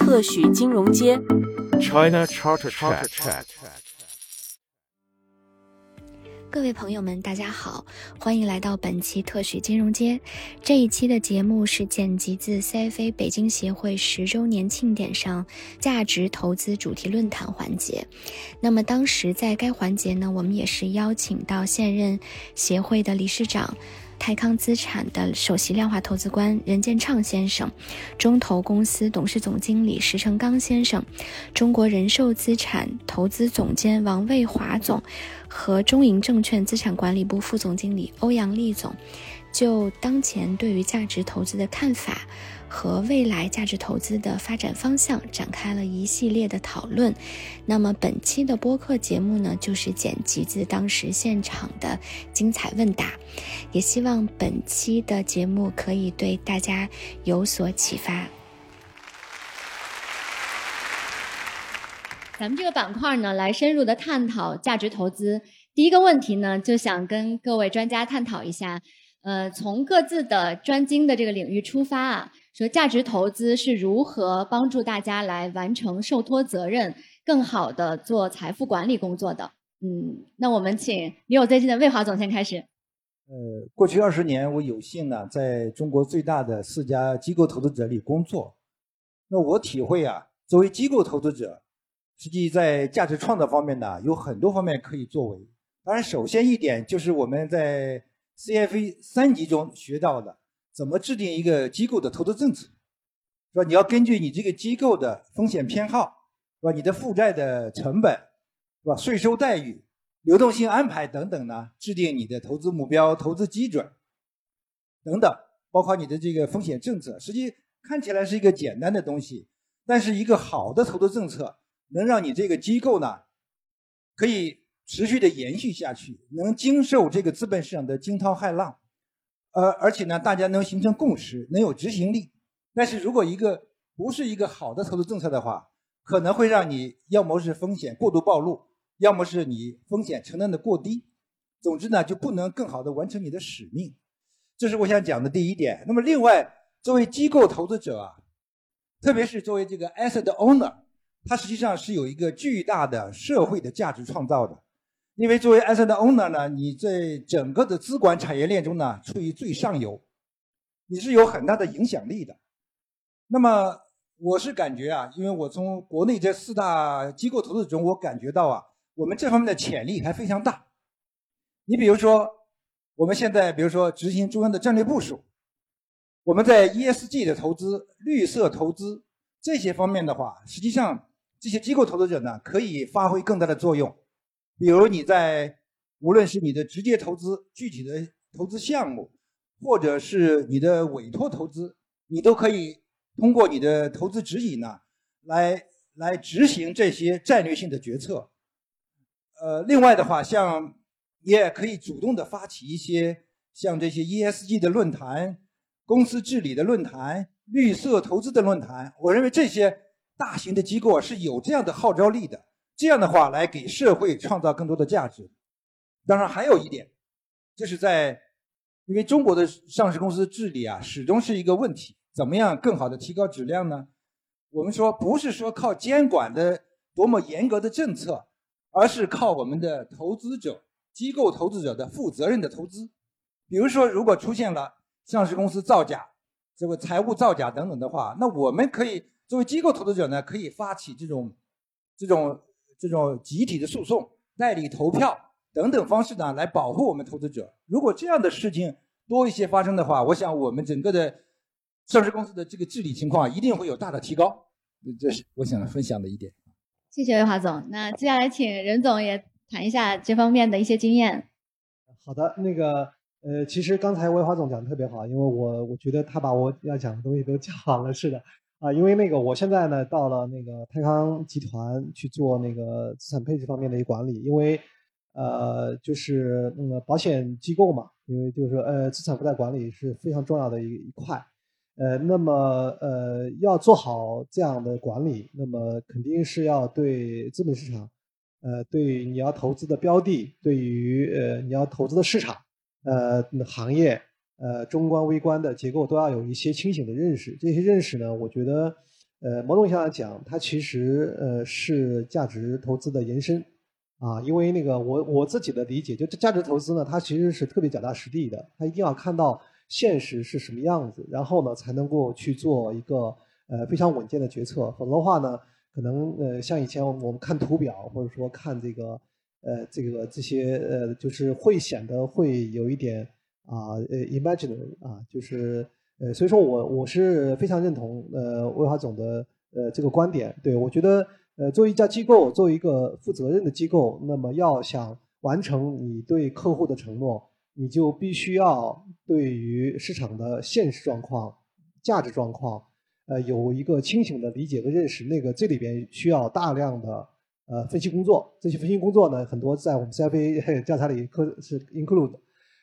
特许金融街。China Charter Chat。各位朋友们，大家好，欢迎来到本期特许金融街。这一期的节目是剪辑自 CFA 北京协会十周年庆典上价值投资主题论坛环节。那么当时在该环节呢，我们也是邀请到现任协会的理事长。泰康资产的首席量化投资官任建畅先生，中投公司董事总经理石成刚先生，中国人寿资产投资总监王卫华总，和中银证券资产管理部副总经理欧阳立总，就当前对于价值投资的看法。和未来价值投资的发展方向展开了一系列的讨论。那么本期的播客节目呢，就是剪辑自当时现场的精彩问答，也希望本期的节目可以对大家有所启发。咱们这个板块呢，来深入的探讨价值投资。第一个问题呢，就想跟各位专家探讨一下，呃，从各自的专精的这个领域出发啊。说价值投资是如何帮助大家来完成受托责任，更好的做财富管理工作的？嗯，那我们请离我最近的魏华总先开始。呃，过去二十年，我有幸呢在中国最大的四家机构投资者里工作。那我体会啊，作为机构投资者，实际在价值创造方面呢，有很多方面可以作为。当然，首先一点就是我们在 CFA 三级中学到的。怎么制定一个机构的投资政策，是吧？你要根据你这个机构的风险偏好，是吧？你的负债的成本，是吧？税收待遇、流动性安排等等呢，制定你的投资目标、投资基准等等，包括你的这个风险政策。实际看起来是一个简单的东西，但是一个好的投资政策能让你这个机构呢，可以持续的延续下去，能经受这个资本市场的惊涛骇浪。呃，而且呢，大家能形成共识，能有执行力。但是如果一个不是一个好的投资政策的话，可能会让你要么是风险过度暴露，要么是你风险承担的过低。总之呢，就不能更好的完成你的使命。这是我想讲的第一点。那么，另外，作为机构投资者啊，特别是作为这个 asset owner，它实际上是有一个巨大的社会的价值创造的。因为作为 asset owner 呢，你在整个的资管产业链中呢，处于最上游，你是有很大的影响力的。那么我是感觉啊，因为我从国内这四大机构投资中，我感觉到啊，我们这方面的潜力还非常大。你比如说，我们现在比如说执行中央的战略部署，我们在 ESG 的投资、绿色投资这些方面的话，实际上这些机构投资者呢，可以发挥更大的作用。比如你在无论是你的直接投资具体的投资项目，或者是你的委托投资，你都可以通过你的投资指引呢，来来执行这些战略性的决策。呃，另外的话，像你也可以主动的发起一些像这些 ESG 的论坛、公司治理的论坛、绿色投资的论坛。我认为这些大型的机构是有这样的号召力的。这样的话，来给社会创造更多的价值。当然，还有一点，就是在因为中国的上市公司治理啊，始终是一个问题。怎么样更好的提高质量呢？我们说，不是说靠监管的多么严格的政策，而是靠我们的投资者、机构投资者的负责任的投资。比如说，如果出现了上市公司造假、这个财务造假等等的话，那我们可以作为机构投资者呢，可以发起这种这种。这种集体的诉讼、代理投票等等方式呢，来保护我们投资者。如果这样的事情多一些发生的话，我想我们整个的上市公司的这个治理情况一定会有大的提高。这是我想分享的一点。谢谢魏华总。那接下来请任总也谈一下这方面的一些经验。好的，那个呃，其实刚才魏华总讲的特别好，因为我我觉得他把我要讲的东西都讲完了似的。啊，因为那个我现在呢到了那个泰康集团去做那个资产配置方面的一个管理，因为呃就是那个保险机构嘛，因为就是说呃资产负债管理是非常重要的一一块，呃那么呃要做好这样的管理，那么肯定是要对资本市场，呃对你要投资的标的，对于呃你要投资的市场，呃行业。呃，中观微观的结构都要有一些清醒的认识。这些认识呢，我觉得，呃，某种意义上讲，它其实呃是价值投资的延伸啊，因为那个我我自己的理解，就这价值投资呢，它其实是特别脚踏实地的，它一定要看到现实是什么样子，然后呢才能够去做一个呃非常稳健的决策，否则的话呢，可能呃像以前我们看图表或者说看这个呃这个这些呃就是会显得会有一点啊呃 imaginary 啊，就是呃所以说我我是非常认同呃魏华总的呃这个观点，对我觉得呃作为一家机构，作为一个负责任的机构，那么要想完成你对客户的承诺，你就必须要对于市场的现实状况、价值状况。呃，有一个清醒的理解和认识，那个这里边需要大量的呃分析工作。这些分析工作呢，很多在我们 CFA 调查里科是 include，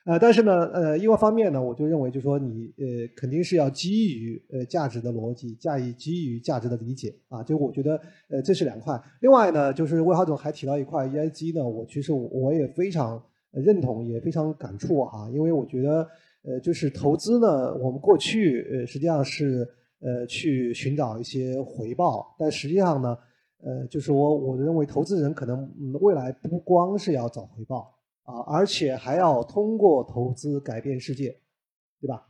呃，但是呢，呃，另外方面呢，我就认为，就说你呃肯定是要基于呃价值的逻辑，加以基于价值的理解啊。就我觉得呃这是两块。另外呢，就是魏华总还提到一块 ESG 呢，我其实我也非常认同，也非常感触哈，因为我觉得呃就是投资呢，我们过去呃实际上是。呃，去寻找一些回报，但实际上呢，呃，就是我我认为投资人可能未来不光是要找回报啊，而且还要通过投资改变世界，对吧？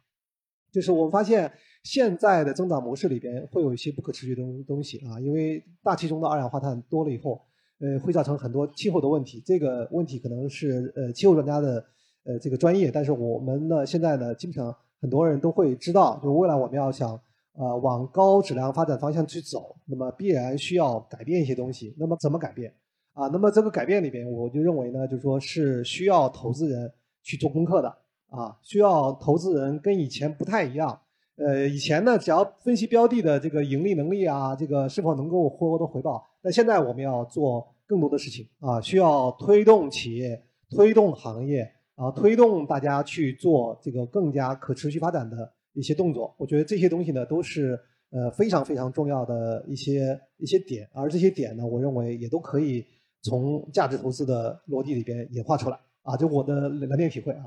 就是我们发现现在的增长模式里边会有一些不可持续的东西啊，因为大气中的二氧化碳多了以后，呃，会造成很多气候的问题。这个问题可能是呃气候专家的呃这个专业，但是我们呢现在呢，基本上很多人都会知道，就未来我们要想。呃，往高质量发展方向去走，那么必然需要改变一些东西。那么怎么改变？啊，那么这个改变里边，我就认为呢，就是说是需要投资人去做功课的啊，需要投资人跟以前不太一样。呃，以前呢，只要分析标的的这个盈利能力啊，这个是否能够获得回报。那现在我们要做更多的事情啊，需要推动企业、推动行业啊，推动大家去做这个更加可持续发展的。一些动作，我觉得这些东西呢都是呃非常非常重要的一些一些点，而这些点呢，我认为也都可以从价值投资的逻辑里边演化出来啊，就我的两点体会啊。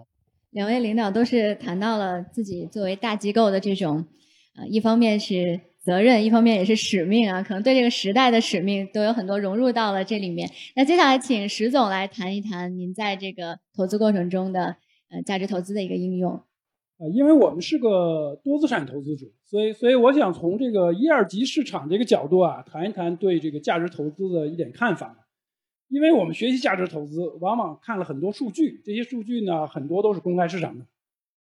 两位领导都是谈到了自己作为大机构的这种，呃，一方面是责任，一方面也是使命啊，可能对这个时代的使命都有很多融入到了这里面。那接下来请石总来谈一谈您在这个投资过程中的呃价值投资的一个应用。呃，因为我们是个多资产投资者，所以所以我想从这个一二级市场这个角度啊，谈一谈对这个价值投资的一点看法。因为我们学习价值投资，往往看了很多数据，这些数据呢很多都是公开市场的。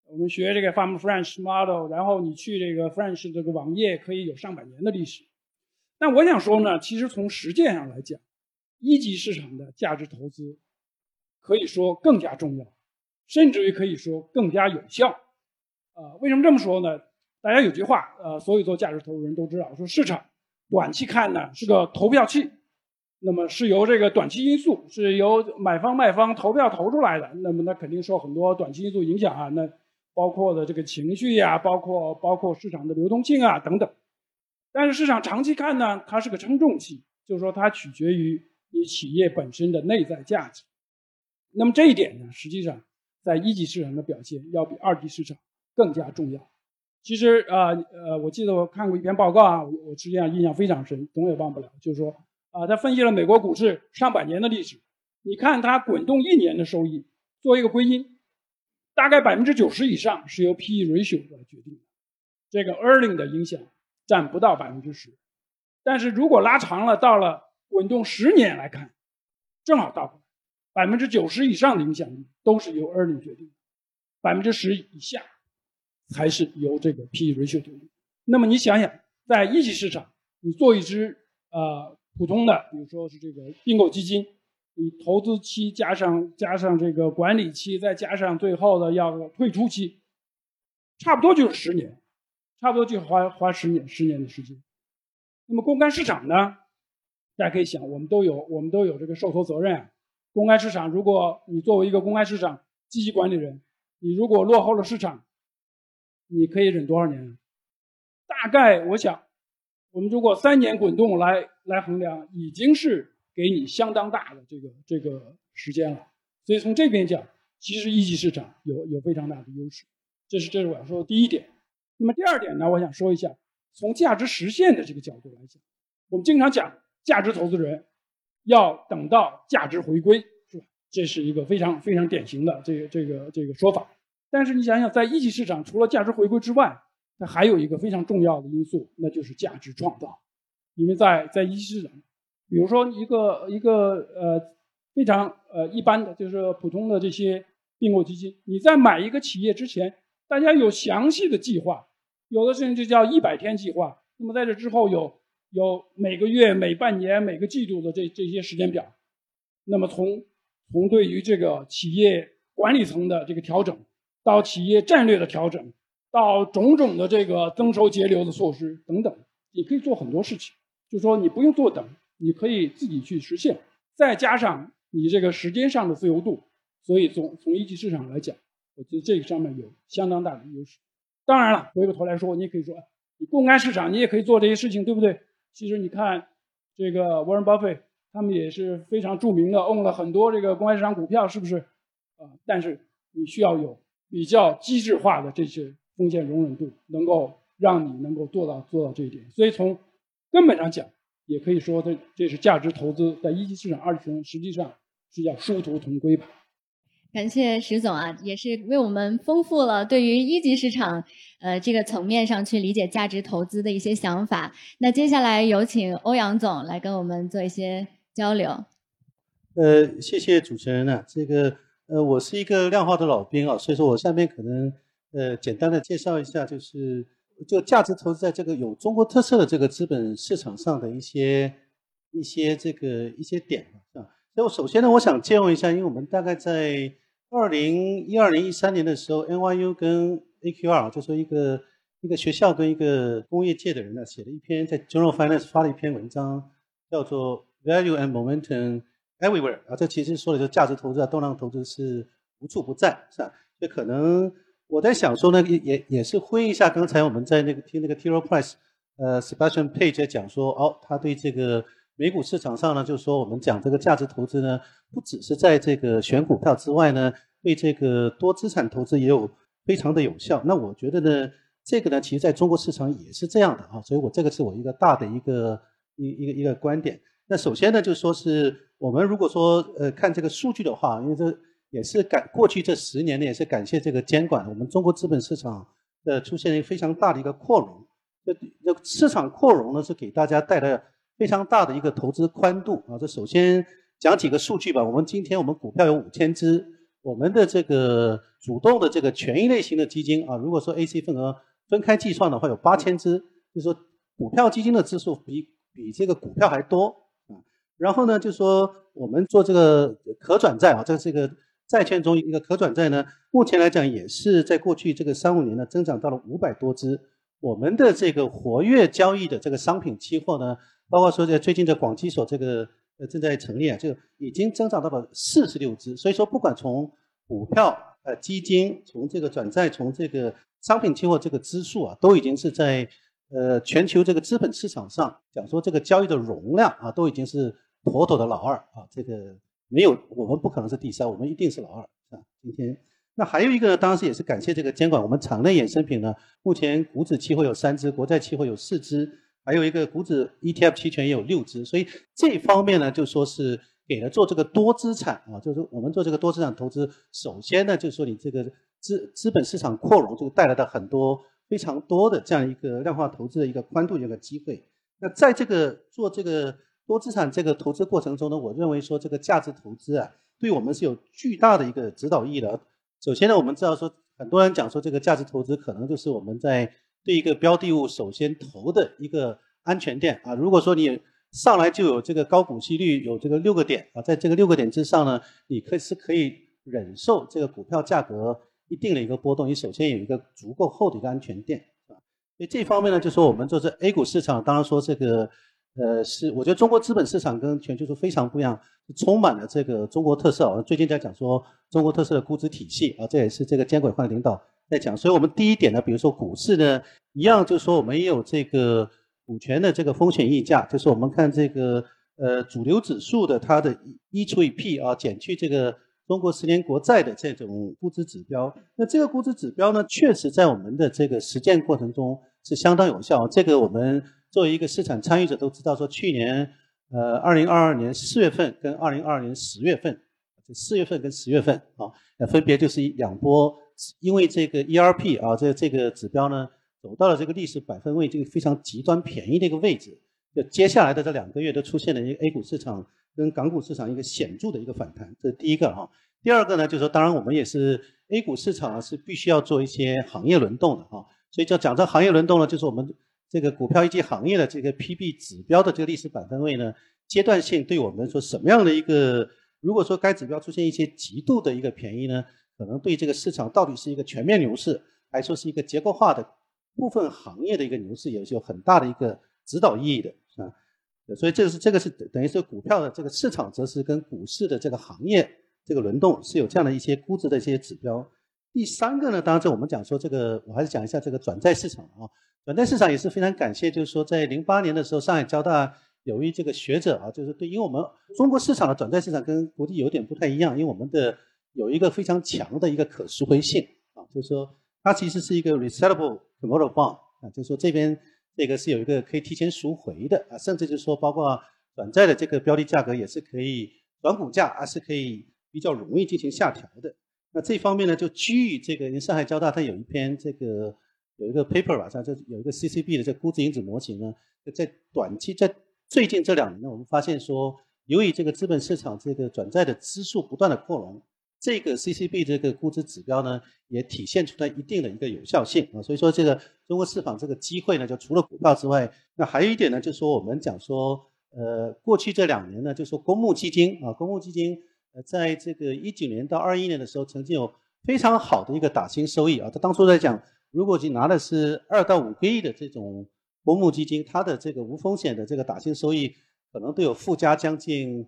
我们学这个 Farm French Model，然后你去这个 French 这个网页可以有上百年的历史。但我想说呢，其实从实践上来讲，一级市场的价值投资可以说更加重要，甚至于可以说更加有效。呃，为什么这么说呢？大家有句话，呃，所有做价值投资人都知道，说市场短期看呢是个投票器，那么是由这个短期因素，是由买方卖方投票投出来的，那么那肯定受很多短期因素影响啊，那包括的这个情绪呀，包括包括市场的流动性啊等等。但是市场长期看呢，它是个称重器，就是说它取决于你企业本身的内在价值。那么这一点呢，实际上在一级市场的表现要比二级市场。更加重要。其实，呃呃，我记得我看过一篇报告啊，我实际上印象非常深，总也忘不了。就是说，啊，他分析了美国股市上百年的历史，你看它滚动一年的收益，做一个归因，大概百分之九十以上是由 P/E ratio 来决定的，这个 earning 的影响占不到百分之十。但是如果拉长了，到了滚动十年来看，正好倒过来，百分之九十以上的影响力都是由 earning 决定的，百分之十以下。才是由这个 P/E ratio 决定。那么你想想，在一级市场，你做一只呃普通的，比如说是这个并购基金，你投资期加上加上这个管理期，再加上最后的要退出期，差不多就是十年，差不多就花花十年十年的时间。那么公开市场呢？大家可以想，我们都有我们都有这个受托责任啊。公开市场，如果你作为一个公开市场积极管理人，你如果落后了市场，你可以忍多少年？大概我想，我们如果三年滚动来来衡量，已经是给你相当大的这个这个时间了。所以从这边讲，其实一级市场有有非常大的优势。这是这是我要说的第一点。那么第二点呢，我想说一下，从价值实现的这个角度来讲，我们经常讲价值投资人要等到价值回归，是吧？这是一个非常非常典型的这个这个这个说法。但是你想想，在一级市场，除了价值回归之外，它还有一个非常重要的因素，那就是价值创造。因为在在一级市场，比如说一个一个呃非常呃一般的，就是普通的这些并购基金，你在买一个企业之前，大家有详细的计划，有的甚至叫一百天计划。那么在这之后有有每个月、每半年、每个季度的这这些时间表。那么从从对于这个企业管理层的这个调整，到企业战略的调整，到种种的这个增收节流的措施等等，你可以做很多事情。就说你不用坐等，你可以自己去实现，再加上你这个时间上的自由度，所以从从一级市场来讲，我觉得这个上面有相当大的优势。当然了，回过头来说，你也可以说，你公开市场你也可以做这些事情，对不对？其实你看这个 Warren Buffett，他们也是非常著名的，own 了很多这个公开市场股票，是不是？啊，但是你需要有比较机制化的这些风险容忍度，能够让你能够做到做到这一点。所以从根本上讲，也可以说，它这是价值投资在一级市场、二级市场，实际上是要殊途同归吧。感谢石总啊，也是为我们丰富了对于一级市场呃这个层面上去理解价值投资的一些想法。那接下来有请欧阳总来跟我们做一些交流。呃，谢谢主持人呢。这个呃，我是一个量化的老兵啊，所以说我下面可能呃简单的介绍一下，就是。就价值投资在这个有中国特色的这个资本市场上的一些一些这个一些点啊，所以我首先呢，我想借用一下，因为我们大概在二零一二年、一三年的时候，NYU 跟 AQR 就说一个一个学校跟一个工业界的人呢，写了一篇在 Journal Finance 发了一篇文章，叫做 Value and Momentum Everywhere 啊，这其实说的就是价值投资啊，动量投资是无处不在，是吧？就可能。我在想说呢，也也也是呼应一下刚才我们在那个听那个 Tiro Price，呃，Sebastian Page 讲说，哦，他对这个美股市场上呢，就是说我们讲这个价值投资呢，不只是在这个选股票之外呢，对这个多资产投资也有非常的有效。那我觉得呢，这个呢，其实在中国市场也是这样的啊，所以我这个是我一个大的一个一一个一个观点。那首先呢，就说是我们如果说呃看这个数据的话，因为这。也是感过去这十年呢，也是感谢这个监管，我们中国资本市场的出现一个非常大的一个扩容。这这市场扩容呢，是给大家带来非常大的一个投资宽度啊。这首先讲几个数据吧。我们今天我们股票有五千只，我们的这个主动的这个权益类型的基金啊，如果说 A、C 份额分开计算的话，有八千只，就是说股票基金的支数比比这个股票还多啊。然后呢，就说我们做这个可转债啊，这这个。债券中一个可转债呢，目前来讲也是在过去这个三五年呢增长到了五百多只。我们的这个活跃交易的这个商品期货呢，包括说在最近的广基所这个呃正在成立啊，这个已经增长到了四十六只。所以说，不管从股票、呃基金、从这个转债、从这个商品期货这个支数啊，都已经是在呃全球这个资本市场上讲说这个交易的容量啊，都已经是妥妥的老二啊，这个。没有，我们不可能是第三，我们一定是老二啊！今天，那还有一个呢，当时也是感谢这个监管，我们场内衍生品呢，目前股指期货有三只，国债期货有四只，还有一个股指 ETF 期权也有六只，所以这方面呢，就说是给了做这个多资产啊，就是我们做这个多资产投资，首先呢，就是说你这个资资本市场扩容，就带来的很多非常多的这样一个量化投资的一个宽度一个机会。那在这个做这个。多资产这个投资过程中呢，我认为说这个价值投资啊，对我们是有巨大的一个指导意义的。首先呢，我们知道说，很多人讲说这个价值投资可能就是我们在对一个标的物首先投的一个安全垫啊。如果说你上来就有这个高股息率，有这个六个点啊，在这个六个点之上呢，你可以是可以忍受这个股票价格一定的一个波动。你首先有一个足够厚的一个安全垫，是吧？所以这方面呢，就说我们做这 A 股市场，当然说这个。呃，是我觉得中国资本市场跟全球是非常不一样，充满了这个中国特色。我最近在讲说中国特色的估值体系啊，这也是这个监管方的领导在讲。所以我们第一点呢，比如说股市呢，一样就是说我们也有这个股权的这个风险溢价，就是我们看这个呃主流指数的它的一除以 P 啊，减去这个中国十年国债的这种估值指标。那这个估值指标呢，确实在我们的这个实践过程中是相当有效。这个我们作为一个市场参与者都知道，说去年呃二零二二年四月份跟二零二二年十月份，就四月份跟十月份啊，呃分别就是两波，因为这个 ERP 啊这这个指标呢走到了这个历史百分位这个非常极端便宜的一个位置，就接下来的这两个月都出现了一个 A 股市场跟港股市场一个显著的一个反弹，这是第一个哈。第二个呢，就是说，当然我们也是 A 股市场啊，是必须要做一些行业轮动的哈。所以就讲这行业轮动呢，就是我们这个股票以及行业的这个 PB 指标的这个历史百分位呢，阶段性对我们说什么样的一个，如果说该指标出现一些极度的一个便宜呢，可能对这个市场到底是一个全面牛市，还说是一个结构化的部分行业的一个牛市，也是有很大的一个指导意义的啊。所以这个是这个是等于是股票的这个市场，则是跟股市的这个行业。这个轮动是有这样的一些估值的一些指标。第三个呢，当然这我们讲说这个，我还是讲一下这个转债市场啊。转债市场也是非常感谢，就是说在零八年的时候，上海交大有一这个学者啊，就是对，因为我们中国市场的转债市场跟国际有点不太一样，因为我们的有一个非常强的一个可赎回性啊，就是说它其实是一个 resettable convertible bond 啊，就是说这边这个是有一个可以提前赎回的啊，甚至就是说包括转债的这个标的价格也是可以转股价，而是可以。比较容易进行下调的，那这方面呢，就基于这个，因为上海交大它有一篇这个有一个 paper 吧，它就有一个 CCB 的这估值因子模型呢，在短期在最近这两年呢，我们发现说，由于这个资本市场这个转债的支数不断的扩容，这个 CCB 这个估值指标呢，也体现出来一定的一个有效性啊，所以说这个中国市场这个机会呢，就除了股票之外，那还有一点呢，就是说我们讲说，呃，过去这两年呢，就是说公募基金啊，公募基金。在这个一九年到二一年的时候，曾经有非常好的一个打新收益啊。他当初在讲，如果你拿的是二到五个亿的这种公募基金，它的这个无风险的这个打新收益，可能都有附加将近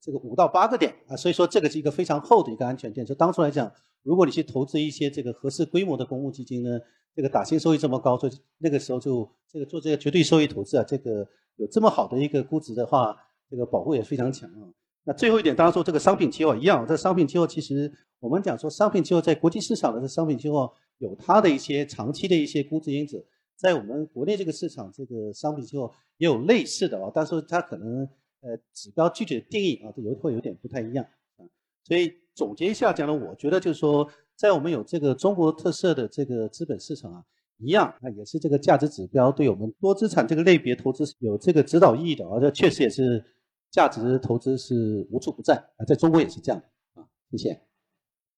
这个五到八个点啊。所以说，这个是一个非常厚的一个安全垫。就当初来讲，如果你去投资一些这个合适规模的公募基金呢，这个打新收益这么高，所以那个时候就这个做这个绝对收益投资啊，这个有这么好的一个估值的话，这个保护也非常强啊。那最后一点，当然说这个商品期货一样，这商品期货其实我们讲说，商品期货在国际市场的这商品期货有它的一些长期的一些估值因子，在我们国内这个市场，这个商品期货也有类似的啊，但是它可能呃指标具体的定义啊，这有会有点不太一样啊。所以总结一下讲呢，我觉得就是说，在我们有这个中国特色的这个资本市场啊，一样啊，也是这个价值指标对我们多资产这个类别投资有这个指导意义的啊，这确实也是。价值投资是无处不在啊，在中国也是这样的啊。谢谢，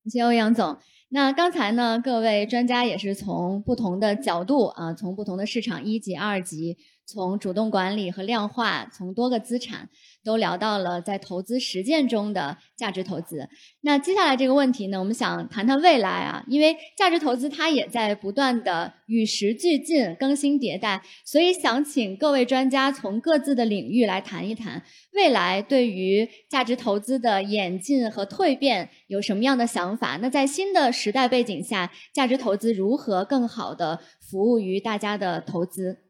谢谢欧阳总。那刚才呢，各位专家也是从不同的角度啊，从不同的市场一级、二级。从主动管理和量化，从多个资产都聊到了在投资实践中的价值投资。那接下来这个问题呢，我们想谈谈未来啊，因为价值投资它也在不断的与时俱进、更新迭代，所以想请各位专家从各自的领域来谈一谈未来对于价值投资的演进和蜕变有什么样的想法？那在新的时代背景下，价值投资如何更好的服务于大家的投资？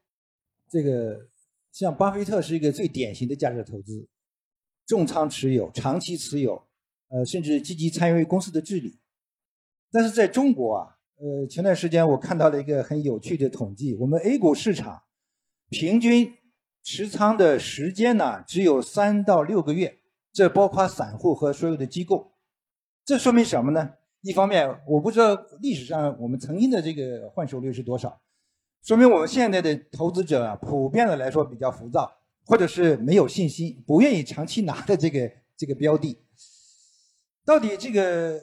这个像巴菲特是一个最典型的价值投资，重仓持有、长期持有，呃，甚至积极参与公司的治理。但是在中国啊，呃，前段时间我看到了一个很有趣的统计，我们 A 股市场平均持仓的时间呢只有三到六个月，这包括散户和所有的机构。这说明什么呢？一方面，我不知道历史上我们曾经的这个换手率是多少。说明我们现在的投资者啊，普遍的来说比较浮躁，或者是没有信心，不愿意长期拿的这个这个标的。到底这个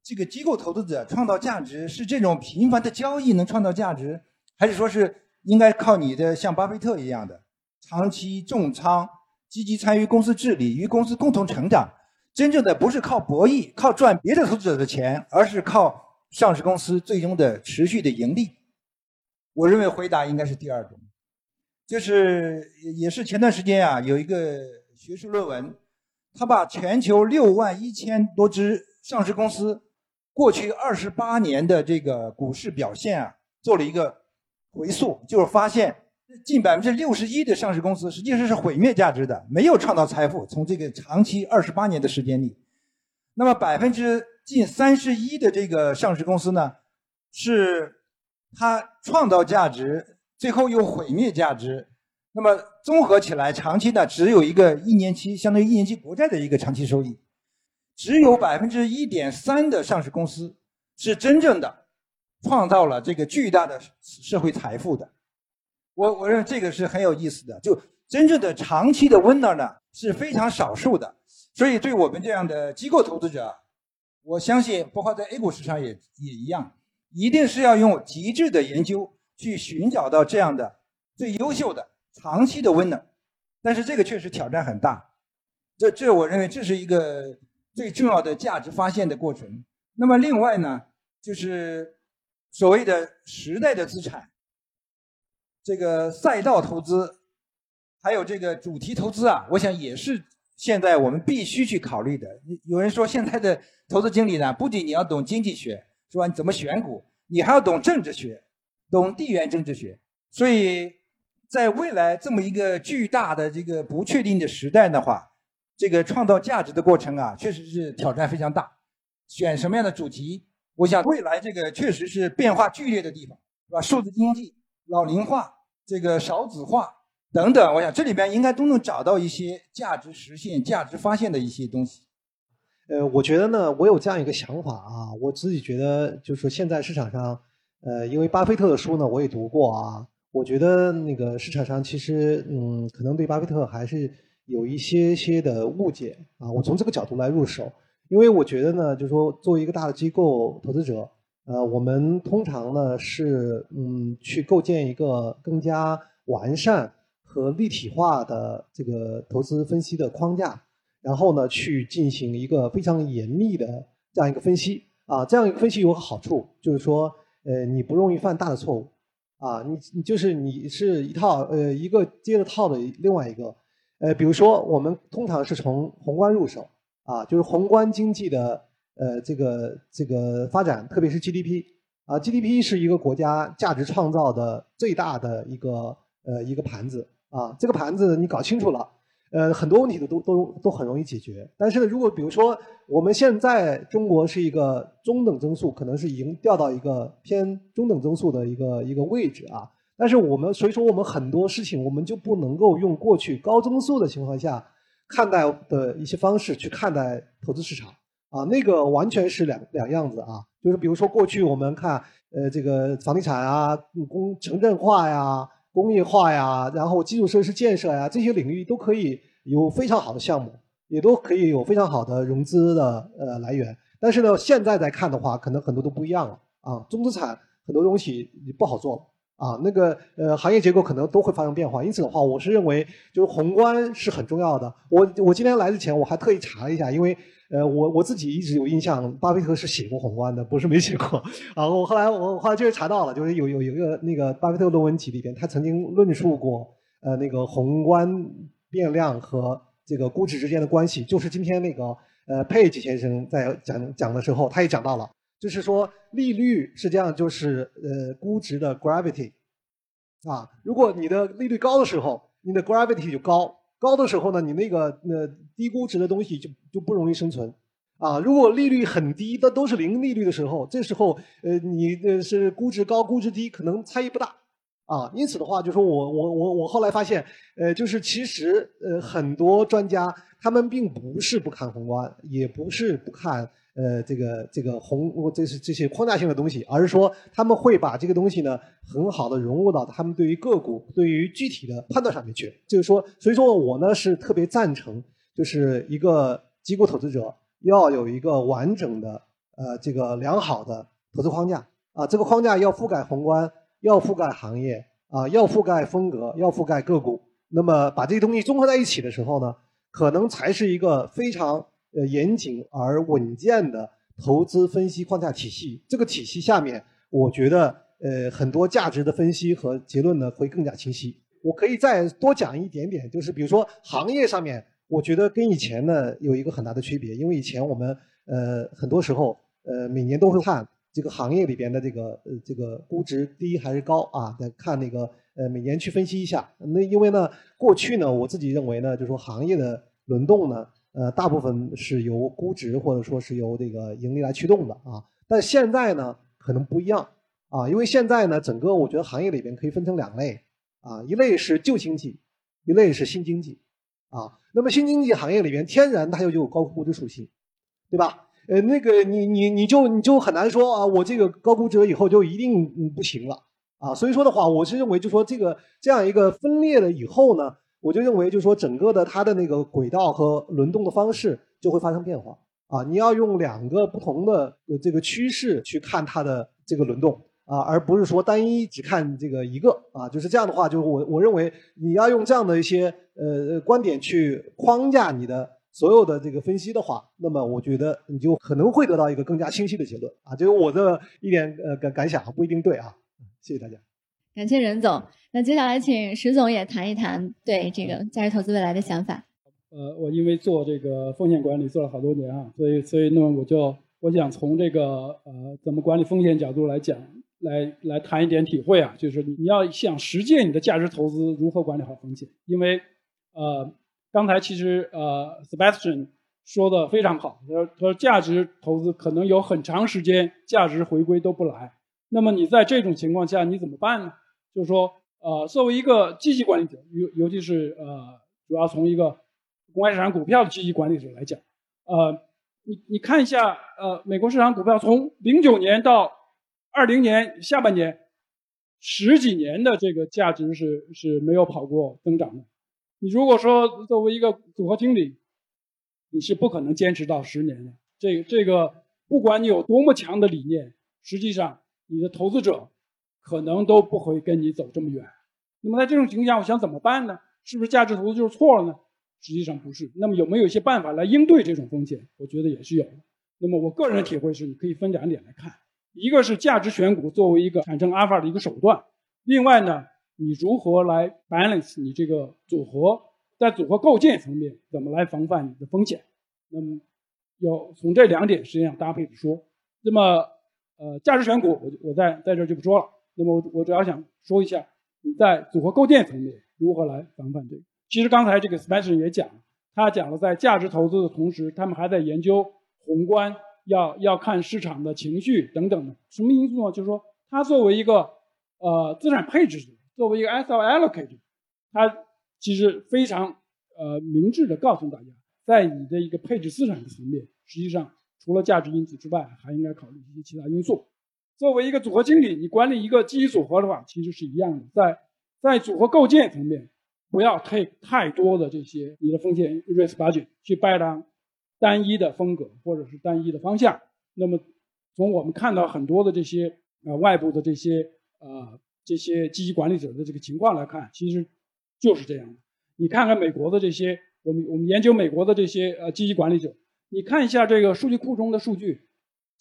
这个机构投资者创造价值是这种频繁的交易能创造价值，还是说是应该靠你的像巴菲特一样的长期重仓、积极参与公司治理、与公司共同成长？真正的不是靠博弈、靠赚别的投资者的钱，而是靠上市公司最终的持续的盈利。我认为回答应该是第二种，就是也是前段时间啊，有一个学术论文，他把全球六万一千多只上市公司过去二十八年的这个股市表现啊，做了一个回溯，就是发现近百分之六十一的上市公司实际上是毁灭价值的，没有创造财富。从这个长期二十八年的时间里，那么百分之近三十一的这个上市公司呢，是。它创造价值，最后又毁灭价值。那么综合起来，长期呢只有一个一年期，相当于一年期国债的一个长期收益，只有百分之一点三的上市公司是真正的创造了这个巨大的社会财富的。我我认为这个是很有意思的，就真正的长期的 winner 呢是非常少数的，所以对我们这样的机构投资者，我相信包括在 A 股市场也也一样，一定是要用极致的研究去寻找到这样的最优秀的长期的温暖但是这个确实挑战很大，这这我认为这是一个最重要的价值发现的过程。那么另外呢，就是所谓的时代的资产。这个赛道投资，还有这个主题投资啊，我想也是现在我们必须去考虑的。有人说，现在的投资经理呢，不仅你要懂经济学，是吧？你怎么选股，你还要懂政治学，懂地缘政治学。所以，在未来这么一个巨大的这个不确定的时代的话，这个创造价值的过程啊，确实是挑战非常大。选什么样的主题，我想未来这个确实是变化剧烈的地方，是吧？数字经济。老龄化、这个少子化等等，我想这里边应该都能找到一些价值实现、价值发现的一些东西。呃，我觉得呢，我有这样一个想法啊，我自己觉得就是说，现在市场上，呃，因为巴菲特的书呢，我也读过啊，我觉得那个市场上其实，嗯，可能对巴菲特还是有一些些的误解啊。我从这个角度来入手，因为我觉得呢，就是说，作为一个大的机构投资者。呃，我们通常呢是嗯去构建一个更加完善和立体化的这个投资分析的框架，然后呢去进行一个非常严密的这样一个分析啊，这样一个分析有个好处，就是说呃你不容易犯大的错误啊，你你就是你是一套呃一个接着套的另外一个呃，比如说我们通常是从宏观入手啊，就是宏观经济的。呃，这个这个发展，特别是 GDP 啊，GDP 是一个国家价值创造的最大的一个呃一个盘子啊。这个盘子你搞清楚了，呃，很多问题都都都都很容易解决。但是呢，如果比如说我们现在中国是一个中等增速，可能是已经掉到一个偏中等增速的一个一个位置啊。但是我们所以说我们很多事情我们就不能够用过去高增速的情况下看待的一些方式去看待投资市场。啊，那个完全是两两样子啊，就是比如说过去我们看，呃，这个房地产啊，工城镇化呀、工业化呀，然后基础设施建设呀，这些领域都可以有非常好的项目，也都可以有非常好的融资的呃来源。但是呢，现在在看的话，可能很多都不一样了啊，中资产很多东西不好做了啊，那个呃行业结构可能都会发生变化。因此的话，我是认为就是宏观是很重要的。我我今天来之前我还特意查了一下，因为。呃，我我自己一直有印象，巴菲特是写过宏观的，不是没写过。啊，我后来我后来就是查到了，就是有有有一个那个巴菲特论文集里边，他曾经论述过，呃，那个宏观变量和这个估值之间的关系。就是今天那个呃佩吉先生在讲讲的时候，他也讲到了，就是说利率实际上就是呃估值的 gravity，啊，如果你的利率高的时候，你的 gravity 就高。高的时候呢，你那个那低估值的东西就就不容易生存，啊，如果利率很低，那都是零利率的时候，这时候呃你呃是估值高估值低可能差异不大，啊，因此的话就说我我我我后来发现，呃就是其实呃很多专家他们并不是不看宏观，也不是不看。呃，这个这个宏，这是这些框架性的东西，而是说他们会把这个东西呢，很好的融入到他们对于个股、对于具体的判断上面去。就是说，所以说我呢是特别赞成，就是一个机构投资者要有一个完整的呃这个良好的投资框架啊，这个框架要覆盖宏观，要覆盖行业啊，要覆盖风格，要覆盖个股。那么把这些东西综合在一起的时候呢，可能才是一个非常。呃，严谨而稳健的投资分析框架体系，这个体系下面，我觉得呃很多价值的分析和结论呢会更加清晰。我可以再多讲一点点，就是比如说行业上面，我觉得跟以前呢有一个很大的区别，因为以前我们呃很多时候呃每年都会看这个行业里边的这个呃这个估值低还是高啊，在看那个呃每年去分析一下。那因为呢过去呢我自己认为呢，就是说行业的轮动呢。呃，大部分是由估值或者说是由这个盈利来驱动的啊，但现在呢可能不一样啊，因为现在呢，整个我觉得行业里边可以分成两类啊，一类是旧经济，一类是新经济啊。那么新经济行业里边，天然它就有高估值属性，对吧？呃，那个你你你就你就很难说啊，我这个高估值以后就一定不行了啊。所以说的话，我是认为就说这个这样一个分裂了以后呢，我就认为就是说整个的它的那个轨道和轮动的方式就会发生变化啊。你要用两个不同的这个趋势去看它的这个轮动啊，而不是说单一只看这个一个啊。就是这样的话，就是我我认为你要用这样的一些呃观点去框架你的。所有的这个分析的话，那么我觉得你就可能会得到一个更加清晰的结论啊，这是我的一点呃感感想啊，不一定对啊。谢谢大家，感谢任总。那接下来请石总也谈一谈对这个价值投资未来的想法。呃，我因为做这个风险管理做了好多年啊，所以所以那么我就我想从这个呃怎么管理风险角度来讲，来来谈一点体会啊，就是你要想实践你的价值投资如何管理好风险，因为呃。刚才其实呃，Sebastian 说的非常好，他说他说价值投资可能有很长时间价值回归都不来。那么你在这种情况下你怎么办呢？就是说呃，作为一个积极管理者，尤尤其是呃，主要从一个公开市场股票的积极管理者来讲，呃，你你看一下呃，美国市场股票从零九年到二零年下半年十几年的这个价值是是没有跑过增长的。你如果说作为一个组合经理，你是不可能坚持到十年的。这个这个，不管你有多么强的理念，实际上你的投资者可能都不会跟你走这么远。那么在这种情况下，我想怎么办呢？是不是价值投资就是错了呢？实际上不是。那么有没有一些办法来应对这种风险？我觉得也是有的。那么我个人的体会是，你可以分两点来看：一个是价值选股作为一个产生阿尔法的一个手段，另外呢。你如何来 balance 你这个组合，在组合构建层面怎么来防范你的风险？那么要从这两点实际上搭配着说。那么呃，价值选股我我在在这就不说了。那么我我主要想说一下你在组合构建层面如何来防范这个。其实刚才这个 Spencer 也讲了，他讲了在价值投资的同时，他们还在研究宏观，要要看市场的情绪等等的。什么因素呢？就是说他作为一个呃资产配置者。作为一个 asset allocator，它其实非常呃明智的告诉大家，在你的一个配置资产的层面，实际上除了价值因子之外，还应该考虑一些其他因素。作为一个组合经理，你管理一个基金组合的话，其实是一样的，在在组合构建层面，不要 take 太多的这些你的风险 risk budget 去 buy 单单一的风格或者是单一的方向。那么从我们看到很多的这些呃外部的这些呃。这些基金管理者的这个情况来看，其实就是这样的。你看看美国的这些，我们我们研究美国的这些呃基金管理者，你看一下这个数据库中的数据，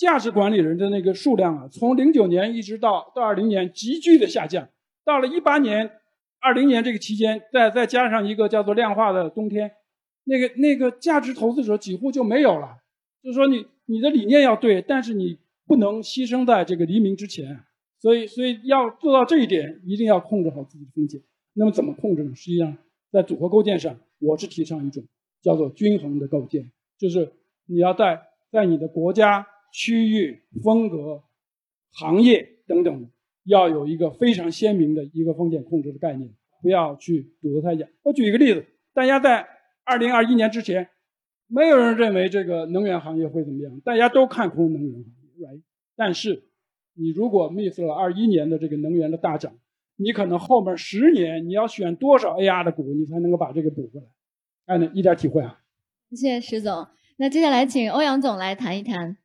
价值管理人的那个数量啊，从零九年一直到到二零年急剧的下降，到了一八年、二零年这个期间，再再加上一个叫做量化的冬天，那个那个价值投资者几乎就没有了。就是说，你你的理念要对，但是你不能牺牲在这个黎明之前。所以，所以要做到这一点，一定要控制好自己的风险。那么，怎么控制呢？实际上，在组合构建上，我是提倡一种叫做均衡的构建，就是你要在在你的国家、区域、风格、行业等等，要有一个非常鲜明的一个风险控制的概念，不要去赌得太假。我举一个例子，大家在二零二一年之前，没有人认为这个能源行业会怎么样，大家都看空能源行业，right？但是你如果 miss 了二一年的这个能源的大涨，你可能后面十年你要选多少 AR 的股，你才能够把这个补回来？哎，一点体会啊！谢谢石总。那接下来请欧阳总来谈一谈。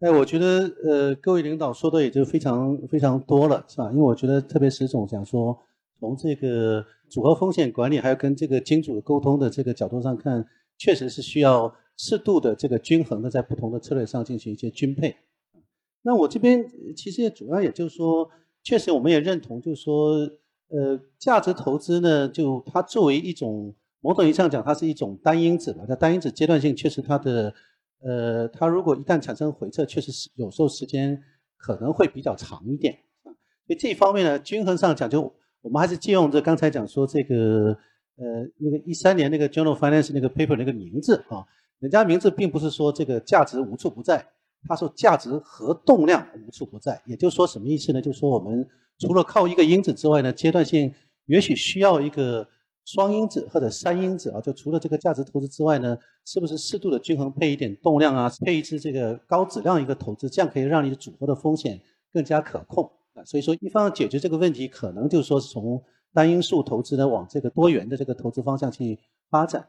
哎，我觉得呃，各位领导说的也就非常非常多了，是吧？因为我觉得特别石总讲说，从这个组合风险管理，还有跟这个金主沟通的这个角度上看，确实是需要适度的这个均衡的，在不同的策略上进行一些均配。那我这边其实也主要也就是说，确实我们也认同，就是说，呃，价值投资呢，就它作为一种某种意义上讲，它是一种单因子吧。它单因子阶段性确实它的，呃，它如果一旦产生回撤，确实是有时候时间可能会比较长一点。所以这一方面呢，均衡上讲，就我们还是借用这刚才讲说这个，呃，那个一三年那个 Journal Finance 那个 paper 那个名字啊，人家名字并不是说这个价值无处不在。他说价值和动量无处不在。也就是说什么意思呢？就是说我们除了靠一个因子之外呢，阶段性也许需要一个双因子或者三因子啊。就除了这个价值投资之外呢，是不是适度的均衡配一点动量啊，配一支这个高质量一个投资，这样可以让你的组合的风险更加可控啊。所以说，一方解决这个问题，可能就是说是从单因素投资呢往这个多元的这个投资方向去发展。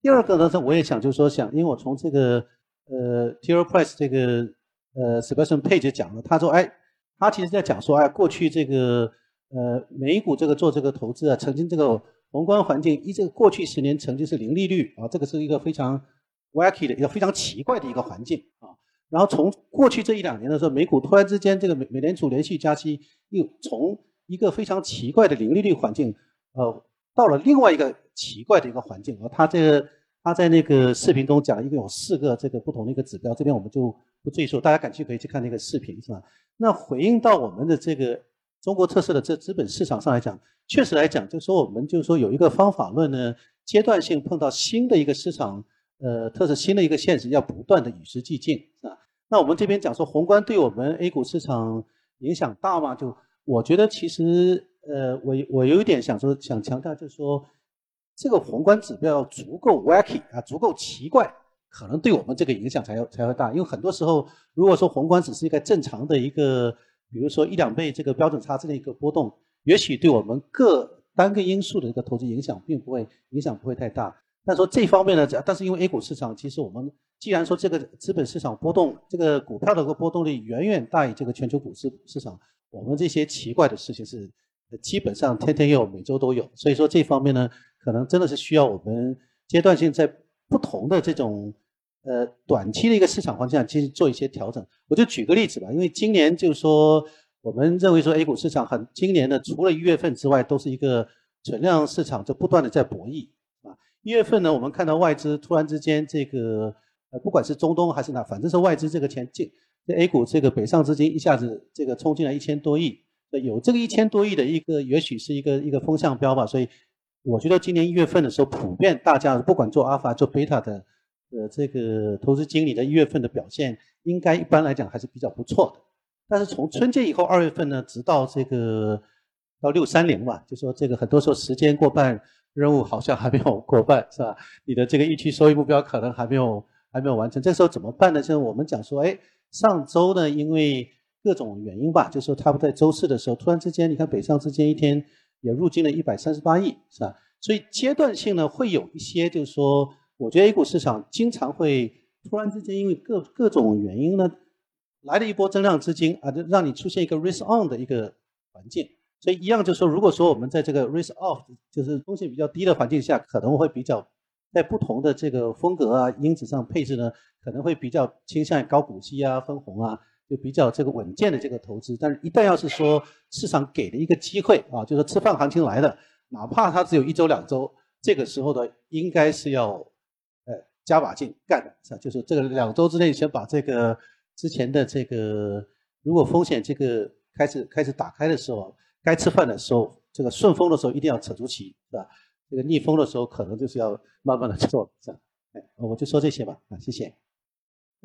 第二个呢，是我也想就是说想，因为我从这个呃 t e r Price 这个呃 Sebastian Page 讲了，他说哎，他其实在讲说哎，过去这个呃美股这个做这个投资啊，曾经这个宏观环境一这个过去十年曾经是零利率啊，这个是一个非常 wacky 的一个非常奇怪的一个环境啊。然后从过去这一两年的时候，美股突然之间这个美美联储连续加息，又从一个非常奇怪的零利率环境，呃。到了另外一个奇怪的一个环境啊，他这个他在那个视频中讲了，一共有四个这个不同的一个指标，这边我们就不赘述，大家感兴趣可以去看那个视频，是吧？那回应到我们的这个中国特色的这资本市场上来讲，确实来讲，就说我们就是说有一个方法论呢，阶段性碰到新的一个市场，呃，特色新的一个现实，要不断的与时俱进，是吧？那我们这边讲说宏观对我们 A 股市场影响大吗？就我觉得其实。呃，我我有一点想说，想强调就是说，这个宏观指标足够 wacky 啊，足够奇怪，可能对我们这个影响才要才会大。因为很多时候，如果说宏观只是一个正常的一个，比如说一两倍这个标准差之的一个波动，也许对我们各单个因素的一个投资影响并不会影响不会太大。但说这方面呢，但是因为 A 股市场，其实我们既然说这个资本市场波动，这个股票的个波动率远远大于这个全球股市市场，我们这些奇怪的事情是。基本上天天有，每周都有，所以说这方面呢，可能真的是需要我们阶段性在不同的这种呃短期的一个市场方向其实做一些调整。我就举个例子吧，因为今年就是说，我们认为说 A 股市场很今年呢，除了一月份之外，都是一个存量市场，就不断的在博弈啊。一月份呢，我们看到外资突然之间这个呃，不管是中东还是哪，反正是外资这个钱进这 A 股这个北上资金一下子这个冲进来一千多亿。有这个一千多亿的一个，也许是一个一个风向标吧，所以我觉得今年一月份的时候，普遍大家不管做阿尔法做贝塔的，呃，这个投资经理的一月份的表现，应该一般来讲还是比较不错的。但是从春节以后二月份呢，直到这个到六三零吧，就说这个很多时候时间过半，任务好像还没有过半，是吧？你的这个预期收益目标可能还没有还没有完成，这时候怎么办呢？就是我们讲说，哎，上周呢，因为各种原因吧，就是说他们在周四的时候，突然之间，你看北上之间一天也入金了一百三十八亿，是吧？所以阶段性呢，会有一些，就是说，我觉得 A 股市场经常会突然之间，因为各各种原因呢，来了一波增量资金啊，就让你出现一个 risk on 的一个环境。所以一样就是说，如果说我们在这个 risk off，就是风险比较低的环境下，可能会比较在不同的这个风格啊、因子上配置呢，可能会比较倾向于高股息啊、分红啊。就比较这个稳健的这个投资，但是一旦要是说市场给了一个机会啊，就是吃饭行情来了，哪怕它只有一周两周，这个时候呢，应该是要加把劲干，是吧？就是这个两周之内先把这个之前的这个，如果风险这个开始开始打开的时候，该吃饭的时候，这个顺风的时候一定要扯出旗，是吧？这个逆风的时候可能就是要慢慢的做，是吧？哎，我就说这些吧，啊，谢谢。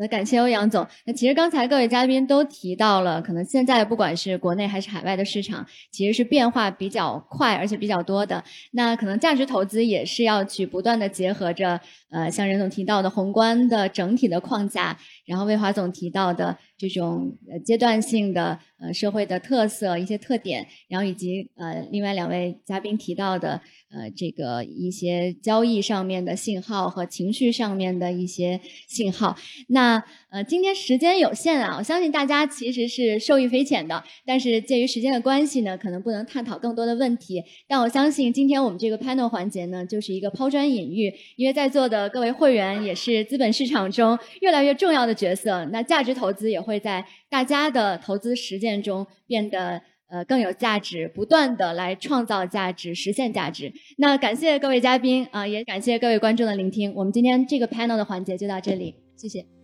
那感谢欧阳总。那其实刚才各位嘉宾都提到了，可能现在不管是国内还是海外的市场，其实是变化比较快，而且比较多的。那可能价值投资也是要去不断的结合着，呃，像任总提到的宏观的整体的框架，然后魏华总提到的这种呃阶段性的呃社会的特色一些特点，然后以及呃另外两位嘉宾提到的。呃，这个一些交易上面的信号和情绪上面的一些信号。那呃，今天时间有限啊，我相信大家其实是受益匪浅的。但是鉴于时间的关系呢，可能不能探讨更多的问题。但我相信今天我们这个 panel 环节呢，就是一个抛砖引玉，因为在座的各位会员也是资本市场中越来越重要的角色。那价值投资也会在大家的投资实践中变得。呃，更有价值，不断的来创造价值，实现价值。那感谢各位嘉宾啊，也感谢各位观众的聆听。我们今天这个 panel 的环节就到这里，谢谢。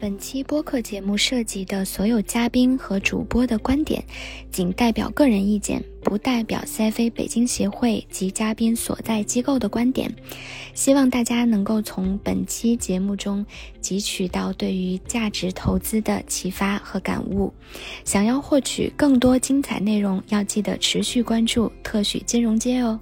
本期播客节目涉及的所有嘉宾和主播的观点，仅代表个人意见，不代表 CFA 北京协会及嘉宾所在机构的观点。希望大家能够从本期节目中汲取到对于价值投资的启发和感悟。想要获取更多精彩内容，要记得持续关注特许金融街哦。